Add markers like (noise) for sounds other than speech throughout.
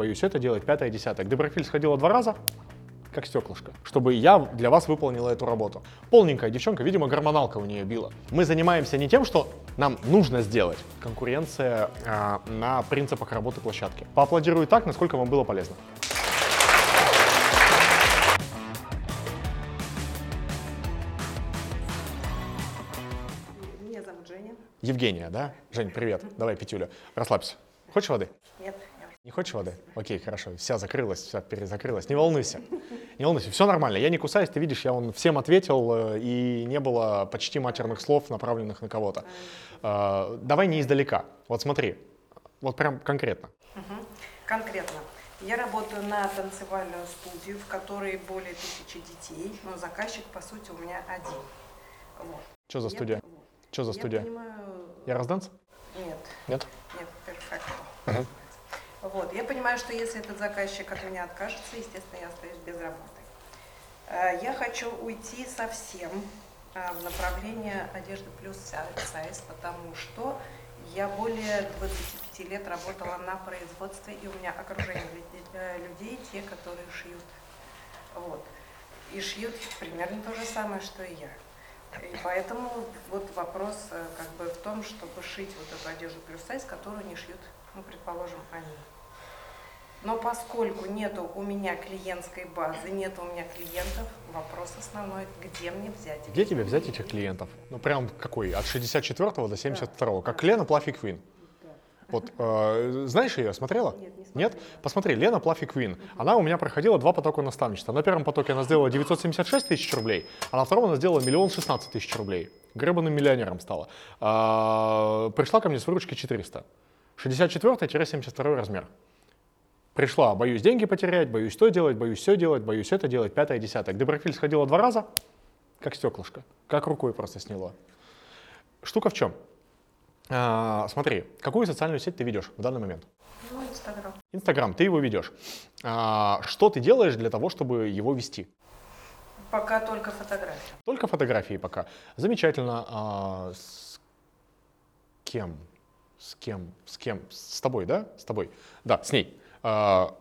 боюсь это делать, пятое, десятое. К Деброфиль сходила два раза, как стеклышко, чтобы я для вас выполнила эту работу. Полненькая девчонка, видимо, гормоналка у нее била. Мы занимаемся не тем, что нам нужно сделать. Конкуренция э, на принципах работы площадки. Поаплодирую так, насколько вам было полезно. Меня зовут Женя. Евгения, да? Жень, привет. Давай, Петюля, расслабься. Хочешь воды? Нет, Не хочешь воды? Окей, хорошо. Вся закрылась, вся перезакрылась. Не волнуйся. Не волнуйся, все нормально. Я не кусаюсь, ты видишь, я вон всем ответил, э, и не было почти матерных слов, направленных на кого-то. Э, Давай не издалека. Вот смотри, вот прям конкретно. Мгм. Конкретно. Я работаю на танцевальную студию, в которой более тысячи детей, но заказчик, по сути, у меня один. Вот. Что за Я студия? вот. Что за Я студия? понимаю... Я разданс? Нет, Нет? нет, перфекто. Вот. Я понимаю, что если этот заказчик от меня откажется, естественно, я остаюсь без работы. Э, Я хочу уйти совсем э, в направление одежды плюс сайз, потому что я более 25 лет работала на производстве, и у меня окружение э, людей, те, которые шьют. Вот. И шьют примерно то же самое, что и я. И поэтому вот вопрос как бы в том, чтобы шить вот эту одежду плюс сайз, которую не шьют, ну, предположим, они. Но поскольку нету у меня клиентской базы, нет у меня клиентов, вопрос основной, где мне взять? Где тебе взять этих клиентов? Ну прям какой? От 64 до 72. Как Лена Плаффи Квин. Вот, э, знаешь ее, смотрела? Нет, не Нет? Посмотри, Лена Плаффи Квин. Она у меня проходила два потока наставничества. На первом потоке она сделала 976 тысяч рублей, а на втором она сделала миллион шестнадцать тысяч рублей. Гребаным миллионером стала. А, пришла ко мне с выручки 400. 64-72 размер. Пришла, боюсь деньги потерять, боюсь то делать, боюсь все делать, боюсь это делать, пятое, десятое. К Деброфиль сходила два раза, как стеклышко, как рукой просто сняло. Штука в чем? А, смотри, какую социальную сеть ты ведешь в данный момент? Ну, Инстаграм. Инстаграм, ты его ведешь. А, что ты делаешь для того, чтобы его вести? Пока только фотографии. Только фотографии пока. Замечательно. А, с кем? С кем? С кем? С тобой, да? С тобой. Да, с ней. А,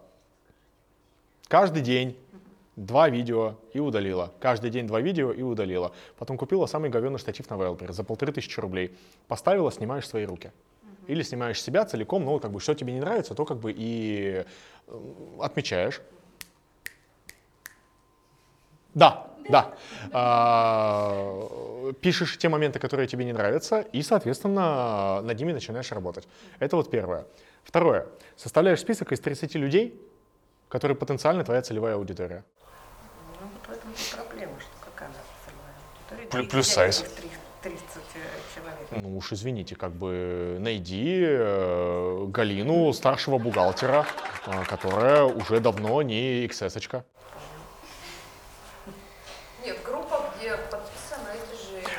каждый день два видео и удалила. Каждый день два видео и удалила. Потом купила самый говенный штатив на Wildberries за полторы тысячи рублей. Поставила, снимаешь свои руки. Или снимаешь себя целиком, ну, как бы, что тебе не нравится, то как бы и отмечаешь. Да, да. А, пишешь те моменты, которые тебе не нравятся, и, соответственно, над ними начинаешь работать. Это вот первое. Второе. Составляешь список из 30 людей, которые потенциально твоя целевая аудитория. Ну, вот в этом проблема, что какая она целевая аудитория. Плюс сайз. этих три- 30 э, человек. Ну уж извините, как бы найди э, Галину, старшего бухгалтера, э, которая уже давно не XS-очка. Нет, группа, где подписаны эти же люди.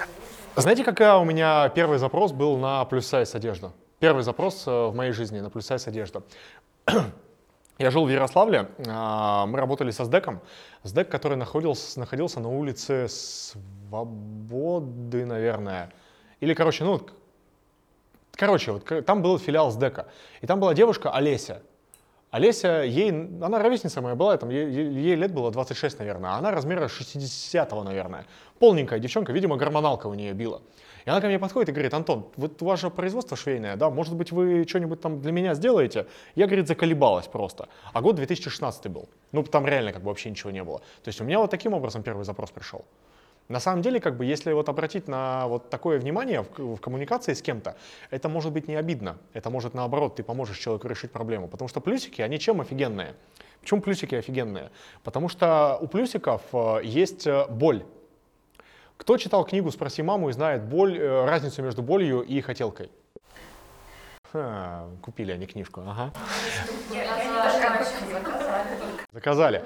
Знаете, какая у меня первый запрос был на плюс-сайз одежду? Первый запрос э, в моей жизни на плюс-сайз одежду. (clears throat) Я жил в Ярославле, а, мы работали со СДЭКом. СДЭК, который находился, находился на улице Свободы, наверное. Или, короче, ну, короче, вот там был филиал СДЭКа. И там была девушка Олеся. Олеся, ей, она ровесница моя была, там, ей, ей- лет было 26, наверное, а она размера 60 наверное. Полненькая девчонка, видимо, гормоналка у нее била. И она ко мне подходит и говорит, Антон, вот же производство швейное, да, может быть, вы что-нибудь там для меня сделаете? Я, говорит, заколебалась просто. А год 2016 был. Ну, там реально как бы вообще ничего не было. То есть у меня вот таким образом первый запрос пришел. На самом деле, как бы, если вот обратить на вот такое внимание в, в коммуникации с кем-то, это может быть не обидно. Это может наоборот, ты поможешь человеку решить проблему. Потому что плюсики, они чем офигенные? Почему плюсики офигенные? Потому что у плюсиков э, есть э, боль. Кто читал книгу «Спроси маму» и знает боль, э, разницу между болью и хотелкой? Ха, купили они книжку, ага. Заказали.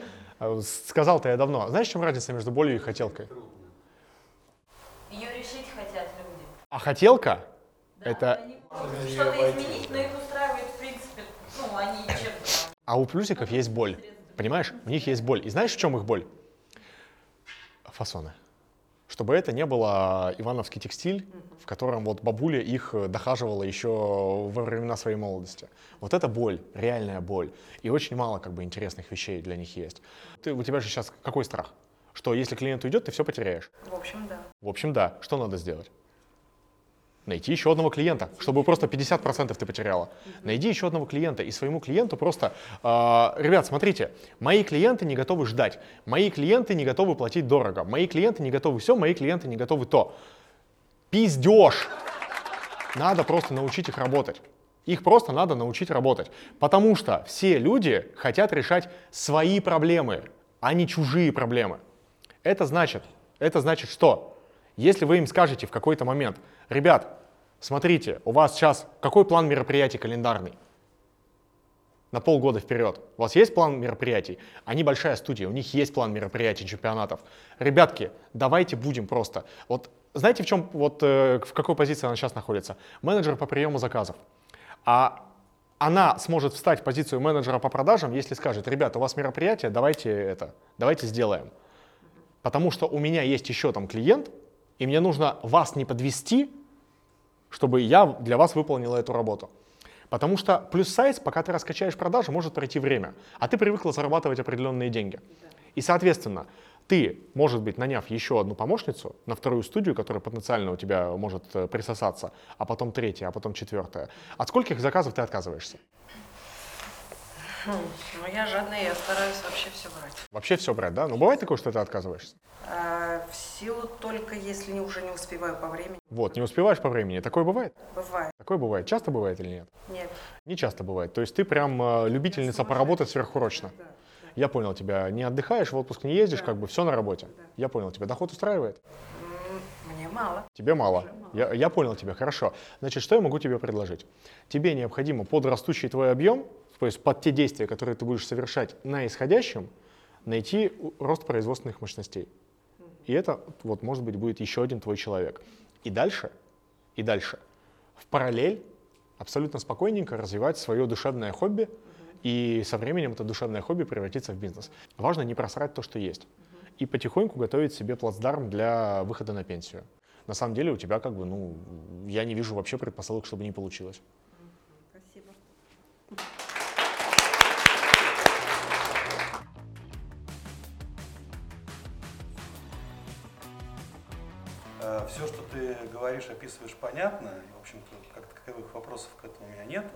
Сказал-то я давно. Знаешь, в чем разница между болью и хотелкой? Ее решить хотят люди. А хотелка — это... Они могут что-то изменить, но их устраивает, в принципе, ну, они чем-то там. А у плюсиков есть боль. Понимаешь? У них есть боль. И знаешь, в чем их боль? Фасоны. Чтобы это не было Ивановский текстиль, в котором вот бабуля их э, дохаживала еще во времена своей молодости. Вот это боль, реальная боль. И очень мало как бы интересных вещей для них есть. Ты, у тебя же сейчас какой страх? Что если клиент уйдет, ты все потеряешь. В общем, да. В общем, да. Что надо сделать? Найти еще одного клиента, чтобы просто 50% ты потеряла. Найди еще одного клиента и своему клиенту просто, э, ребят, смотрите, мои клиенты не готовы ждать, мои клиенты не готовы платить дорого, мои клиенты не готовы все, мои клиенты не готовы то. Пиздеж! Надо просто научить их работать. Их просто надо научить работать. Потому что все люди хотят решать свои проблемы, а не чужие проблемы. Это значит, это значит что? Если вы им скажете в какой-то момент, ребят, смотрите, у вас сейчас какой план мероприятий календарный? На полгода вперед. У вас есть план мероприятий? Они большая студия, у них есть план мероприятий, чемпионатов. Ребятки, давайте будем просто. Вот знаете, в чем, вот э, в какой позиции она сейчас находится? Менеджер по приему заказов. А она сможет встать в позицию менеджера по продажам, если скажет, ребята, у вас мероприятие, давайте это, давайте сделаем. Потому что у меня есть еще там клиент, и мне нужно вас не подвести, чтобы я для вас выполнила эту работу. Потому что плюс сайз, пока ты раскачаешь продажи, может пройти время, а ты привыкла зарабатывать определенные деньги. И, соответственно, ты, может быть, наняв еще одну помощницу на вторую студию, которая потенциально у тебя может э, присосаться, а потом третья, а потом четвертая, от скольких заказов ты отказываешься? Ну, я жадная, я стараюсь вообще все брать. Вообще все брать, да? Но бывает такое, что ты отказываешься? А, в силу только если не, уже не успеваю по времени. Вот, не успеваешь по времени. Такое бывает? Бывает. Такое бывает. Часто бывает или нет? Нет. Не часто бывает. То есть ты прям э, любительница поработать сверхурочно. Да. Я понял тебя. Не отдыхаешь, в отпуск не ездишь, Да. как бы все на работе. Да. Я понял тебя. Доход устраивает? Мне мало. Тебе мало. Уже мало. Я, я понял тебя, хорошо. Значит, что я могу тебе предложить? Тебе необходимо под растущий твой объем, то есть под те действия, которые ты будешь совершать на исходящем, найти рост производственных мощностей. И это, вот, может быть, будет еще один твой человек. И дальше, и дальше, в параллель абсолютно спокойненько развивать свое душевное хобби, и со временем это душевное хобби превратится в бизнес. Важно не просрать то, что есть, и потихоньку готовить себе плацдарм для выхода на пенсию. На самом деле у тебя как бы, ну, я не вижу вообще предпосылок, чтобы не получилось. Все, что ты говоришь, описываешь, понятно. И, в общем-то, как таковых вопросов к этому у меня нету.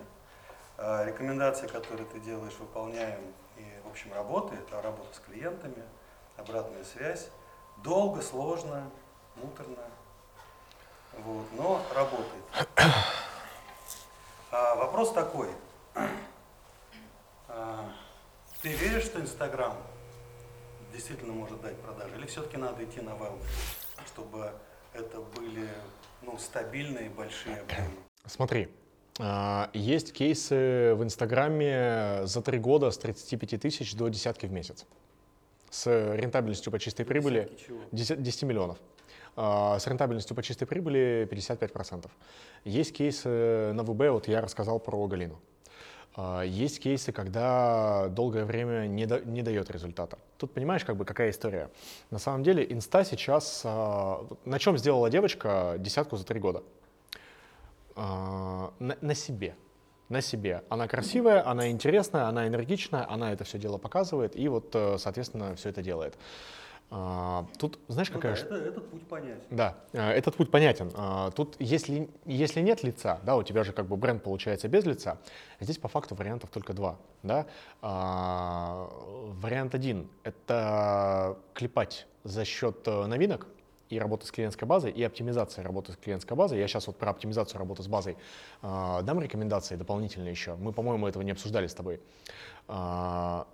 Э, Рекомендации, которые ты делаешь, выполняем и, в общем, работает. А работа с клиентами, обратная связь. Долго, сложно, муторно. Вот, но работает. А, вопрос такой. А, ты веришь, что Инстаграм действительно может дать продажи? Или все-таки надо идти на Wildberries, чтобы это были ну, стабильные большие объемы? Смотри, а, есть кейсы в Инстаграме за три года с 35 тысяч до десятки в месяц. С рентабельностью по чистой прибыли Десятки чего? 10, 10 миллионов. А, С рентабельностью по чистой прибыли 55%. Есть кейсы на ВБ, вот я рассказал про Галину. А, Есть кейсы, когда долгое время не, да- не дает результата. Тут понимаешь, как бы какая история. На самом деле инста сейчас... а, На чем сделала девочка десятку за три года? А, На, на себе. На себе. Она красивая, она интересная, она энергичная, она это все дело показывает и вот, э, соответственно, все это делает. А, Тут, знаешь, Ну какая да, это, этот путь понятен. да, э, этот путь понятен. А, Тут, если, если нет лица, да, у тебя же как бы бренд получается без лица, здесь по факту вариантов только два. Да? А, Вариант один — это клепать за счет э, новинок и работы с клиентской базой, и оптимизация работы с клиентской базой. Я сейчас вот про оптимизацию работы с базой а, дам рекомендации дополнительные еще. Мы, по-моему, этого не обсуждали с тобой. А,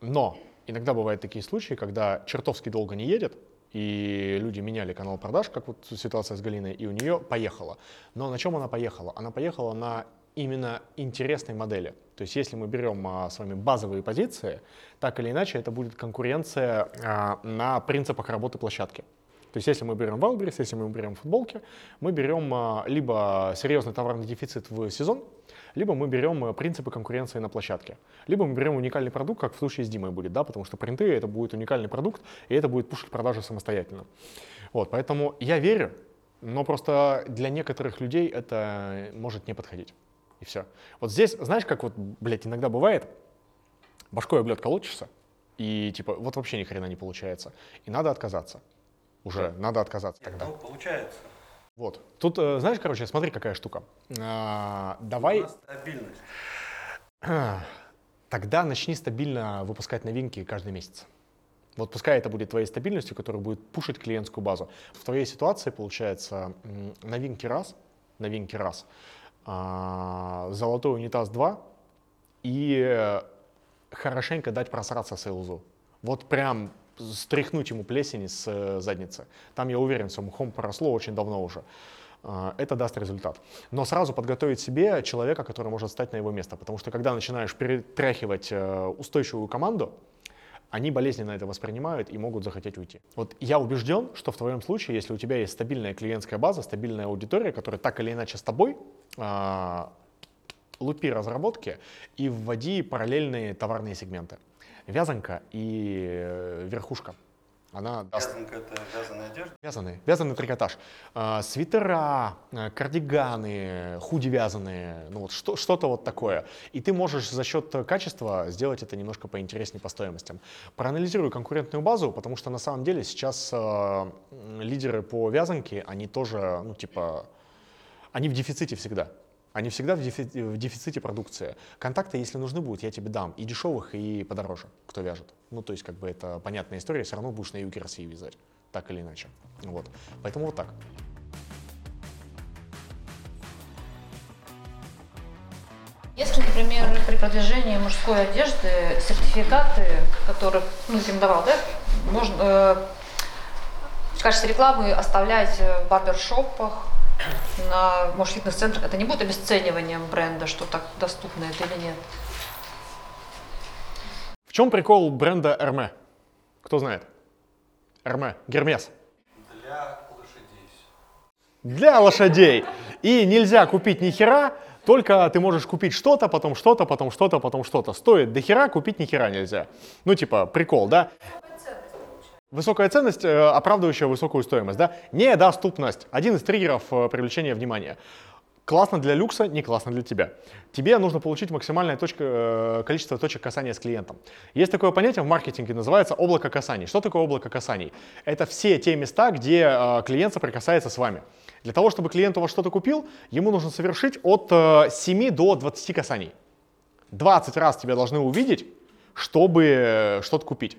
Но иногда бывают такие случаи, когда чертовски долго не едет, и люди меняли канал продаж, как вот ситуация с Галиной, и у нее поехала. Но на чем она поехала? Она поехала на именно интересной модели. То есть если мы берем а, с вами базовые позиции, так или иначе это будет конкуренция а, на принципах работы площадки. То есть если мы берем Wildberries, если мы берем футболки, мы берем а, либо серьезный товарный дефицит в сезон, Либо мы берем э, принципы конкуренции на площадке. Либо мы берем уникальный продукт, как в случае с Димой будет, да, потому что принты это будет уникальный продукт, и это будет пушить продажи самостоятельно. Вот, поэтому я верю, но просто для некоторых людей это может не подходить. И все. Вот здесь, знаешь, как вот, блядь, иногда бывает, башкой об лед колотишься, и типа вот вообще ни хрена не получается. И надо отказаться. Уже надо отказаться тогда. Ну, получается. Вот. Тут, э, знаешь, короче, смотри, какая штука. А, давай У нас стабильность. (clears throat) тогда начни стабильно выпускать новинки каждый месяц. Вот пускай это будет твоей стабильностью, которая будет пушить клиентскую базу. В твоей ситуации получается новинки раз, новинки раз, а, золотой унитаз два и хорошенько дать просраться сейлзу. Вот прям стряхнуть ему плесени с э, задницы. Там, я уверен, все мухом поросло очень давно уже. А, Это даст результат. Но сразу подготовить себе человека, который может стать на его место. Потому что когда начинаешь перетряхивать э, устойчивую команду, они болезненно это воспринимают и могут захотеть уйти. Вот я убежден, что в твоем случае, если у тебя есть стабильная клиентская база, стабильная аудитория, которая так или иначе с тобой, а, лупи разработки и вводи параллельные товарные сегменты. Вязанка и э, верхушка. Она даст Вязанка это вязаная одежда. Вязаный, вязаный трикотаж. А, свитера, а, кардиганы, худи вязаные, ну вот что, что-то вот такое. И ты можешь за счет качества сделать это немножко поинтереснее по стоимостям. Проанализируй конкурентную базу, потому что на самом деле сейчас а, м, лидеры по вязанке, они тоже, ну типа, они в дефиците всегда. Они всегда в, дефи- в дефиците продукции. Контакты, если нужны будут, я тебе дам. И дешевых, и подороже, кто вяжет. Ну, то есть, как бы это понятная история, все равно будешь на юге России вязать. Так или иначе. Вот. Поэтому вот так. Если, например, при продвижении мужской одежды сертификаты, которых ну, им давал, да, можно э, в качестве рекламы оставлять в барбершопах, на, может, фитнес-центрах, это не будет обесцениванием бренда, что так доступно это или нет? В чем прикол бренда Hermé? Кто знает? Hermé, Гермес. Для лошадей. Для лошадей. И нельзя купить ни хера, только ты можешь купить что-то, потом что-то, потом что-то, потом что-то. Стоит до хера, купить ни хера нельзя. Ну, типа, прикол, да? Высокая ценность, э, оправдывающая высокую стоимость, да? Недоступность. Один из триггеров э, привлечения внимания. Классно для люкса, не классно для тебя. Тебе нужно получить максимальное точка, э, количество точек касания с клиентом. Есть такое понятие в маркетинге, называется облако касаний. Что такое облако касаний? Это все те места, где клиент соприкасается с вами. Для того, чтобы клиент у вас что-то купил, ему нужно совершить от э, 7 до 20 касаний. 20 раз тебя должны увидеть, чтобы что-то купить.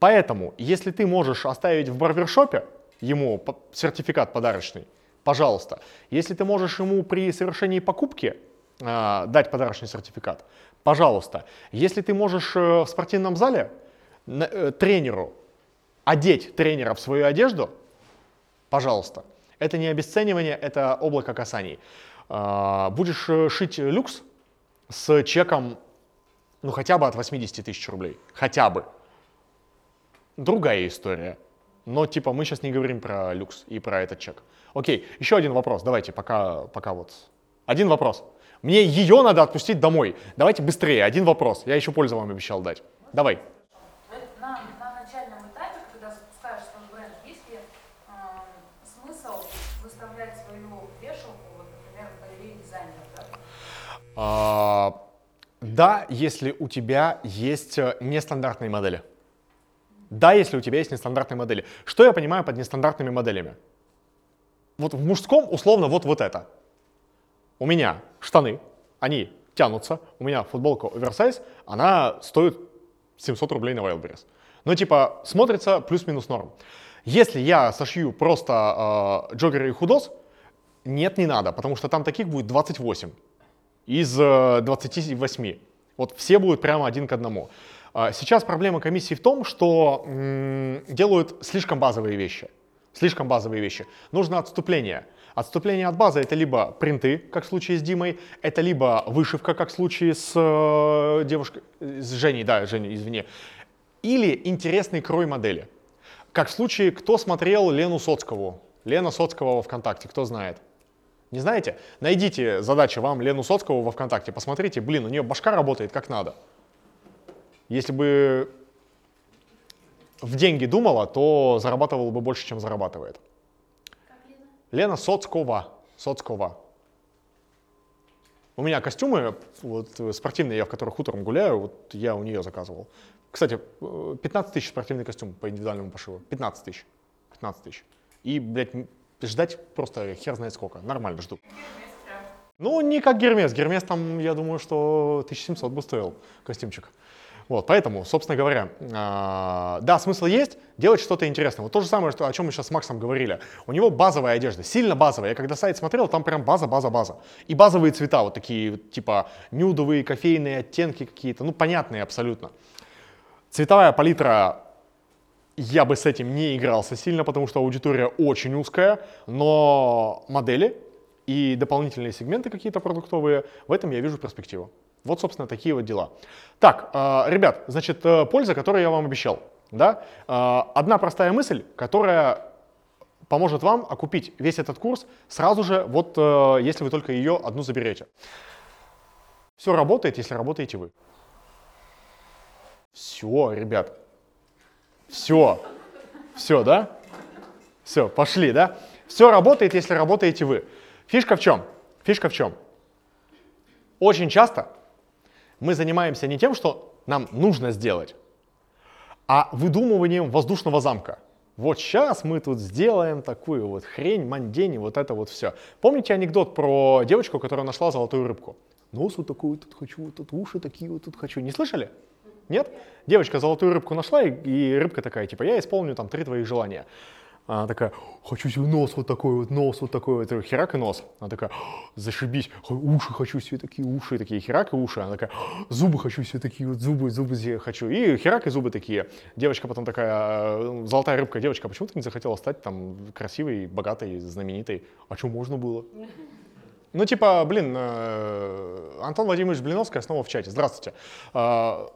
Поэтому, если ты можешь оставить в барбершопе ему сертификат подарочный, пожалуйста. Если ты можешь ему при совершении покупки а, дать подарочный сертификат, пожалуйста. Если ты можешь э, в спортивном зале на- э, тренеру одеть тренера в свою одежду, пожалуйста. Это не обесценивание, это облако касаний. А, Будешь э, шить люкс с чеком, ну хотя бы от 80 тысяч рублей, хотя бы другая история. Но типа мы сейчас не говорим про люкс и про этот чек. Окей, еще один вопрос. Давайте, пока, пока вот. Один вопрос. Мне ее надо отпустить домой. Давайте быстрее. Один вопрос. Я еще пользу вам обещал дать. Давай. На, на начальном этапе, когда запускаешь свой бренд, есть ли э, смысл выставлять свою вешалку, вот, например, в галерее дизайнеров, да? А, да, если у тебя есть э, нестандартные модели. Да, если у тебя есть нестандартные модели. Что я понимаю под нестандартными моделями? Вот в мужском условно вот, вот это. У меня штаны, они тянутся, у меня футболка оверсайз, она стоит 700 рублей на Wildberries. Ну, типа, смотрится плюс-минус норм. Если я сошью просто э, джоггеры и худос, нет, не надо, потому что там таких будет 28 из э, 28. Вот все будут прямо один к одному. А Сейчас проблема комиссии в том, что делают слишком базовые вещи. Слишком базовые вещи. Нужно отступление. Отступление от базы это либо принты, как в случае с Димой, это либо вышивка, как в случае с э, девушкой, с Женей, да, Женей, извини, или интересный крой модели. Как в случае, кто смотрел Лену Соцкову? Лена Соцкого во ВКонтакте, кто знает? Не знаете? Найдите задачу вам Лену Соцкову во ВКонтакте, посмотрите, блин, у нее башка работает как надо. Если бы в деньги думала, то зарабатывала бы больше, чем зарабатывает. Лена Соцкова. Соцкова. У меня костюмы вот, э, спортивные, я в которых утром гуляю, вот я у нее заказывал. Кстати, э, 15 тысяч спортивный костюм по индивидуальному пошиву. 15 тысяч. 15 тысяч. И, блядь, ждать просто хер знает сколько. Нормально жду. Ну, не как Гермес. Гермес там, я думаю, что 1700 бы стоил костюмчик. Вот, поэтому, собственно говоря, а, да, смысл есть, делать что-то интересное. Вот то же самое, что, о чем мы сейчас с Максом говорили. У него базовая одежда, сильно базовая. Я когда сайт смотрел, там прям база, база, база. И базовые цвета, вот такие, типа нюдовые, кофейные оттенки какие-то, ну, понятные абсолютно. Цветовая палитра я бы с этим не игрался сильно, потому что аудитория очень узкая, но модели и дополнительные сегменты какие-то продуктовые, в этом я вижу перспективу. Вот, собственно, такие вот дела. Так, э, ребят, значит, э, польза, которую я вам обещал. Да? Э, одна простая мысль, которая поможет вам окупить весь этот курс сразу же, вот если вы только ее одну заберете. Все работает, если работаете вы. Все, ребят. Все. Все, да? Все, пошли, да? Все работает, если работаете вы. Фишка в чем? Фишка в чем? Очень часто мы занимаемся не тем, что нам нужно сделать, а выдумыванием воздушного замка. Вот сейчас мы тут сделаем такую вот хрень, мандень, вот это вот все. Помните анекдот про девочку, которая нашла золотую рыбку? Нос вот такой вот тут хочу, вот тут уши такие вот тут хочу. Не слышали? Нет? Девочка золотую рыбку нашла, и, и рыбка такая, типа, я исполню там три твоих желания. Она такая, хочу себе нос вот такой вот, нос вот такой вот, херак и нос. Она такая, зашибись, уши хочу себе такие, уши такие, херак и уши. Она такая, зубы хочу себе такие вот, зубы, зубы себе хочу. И херак и зубы такие. Девочка потом такая, э, золотая рыбка, девочка, а почему ты не захотела стать там красивой, богатой, знаменитой? А что можно было? Ну, типа, блин, э, Антон Владимирович Блиновский снова в чате. Здравствуйте. Э,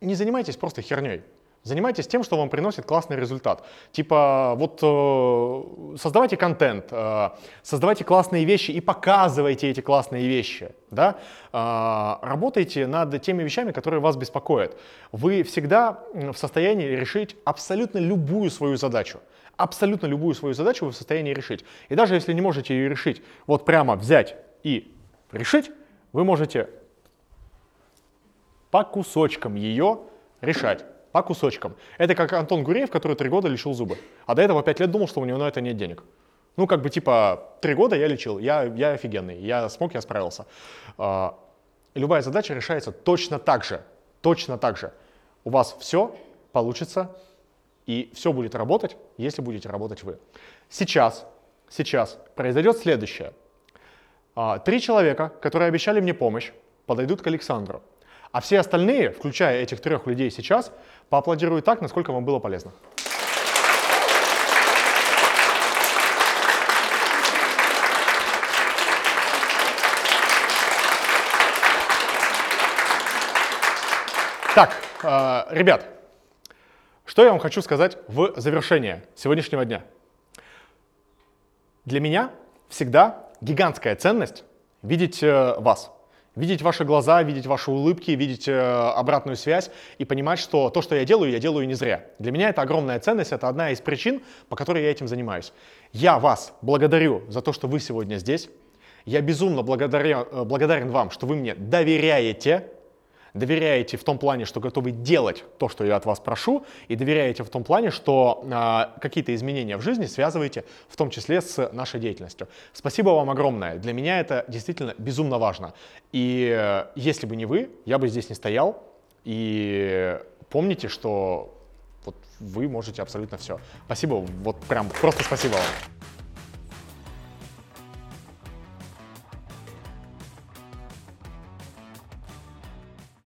Не занимайтесь просто херней. Занимайтесь тем, что вам приносит классный результат. Типа, вот э, создавайте контент, э, создавайте классные вещи и показывайте эти классные вещи. Да? Э, работайте над теми вещами, которые вас беспокоят. Вы всегда в состоянии решить абсолютно любую свою задачу. Абсолютно любую свою задачу вы в состоянии решить. И даже если не можете ее решить, вот прямо взять и решить, вы можете по кусочкам ее решать. По кусочкам. Это как Антон Гуреев, который три года лечил зубы. А до этого пять лет думал, что у него на это нет денег. Ну, как бы типа, три года я лечил, я, я офигенный, я смог, я справился. А, любая задача решается точно так же. Точно так же. У вас все получится, и все будет работать, если будете работать вы. Сейчас, сейчас произойдет следующее. А, Три человека, которые обещали мне помощь, подойдут к Александру. А все остальные, включая этих трех людей сейчас, поаплодируют так, насколько вам было полезно. Так, э, ребят, что я вам хочу сказать в завершение сегодняшнего дня. Для меня всегда гигантская ценность видеть э, вас, видеть ваши глаза, видеть ваши улыбки, видеть э, обратную связь и понимать, что то, что я делаю, я делаю не зря. Для меня это огромная ценность, это одна из причин, по которой я этим занимаюсь. Я вас благодарю за то, что вы сегодня здесь. Я безумно благодаря, э, благодарен вам, что вы мне доверяете, доверяете в том плане, что готовы делать то, что я от вас прошу, и доверяете в том плане, что э, какие-то изменения в жизни связываете в том числе с нашей деятельностью. Спасибо вам огромное. Для меня это действительно безумно важно. И э, если бы не вы, я бы здесь не стоял. И помните, что вот вы можете абсолютно все. Спасибо, вот прям просто спасибо вам.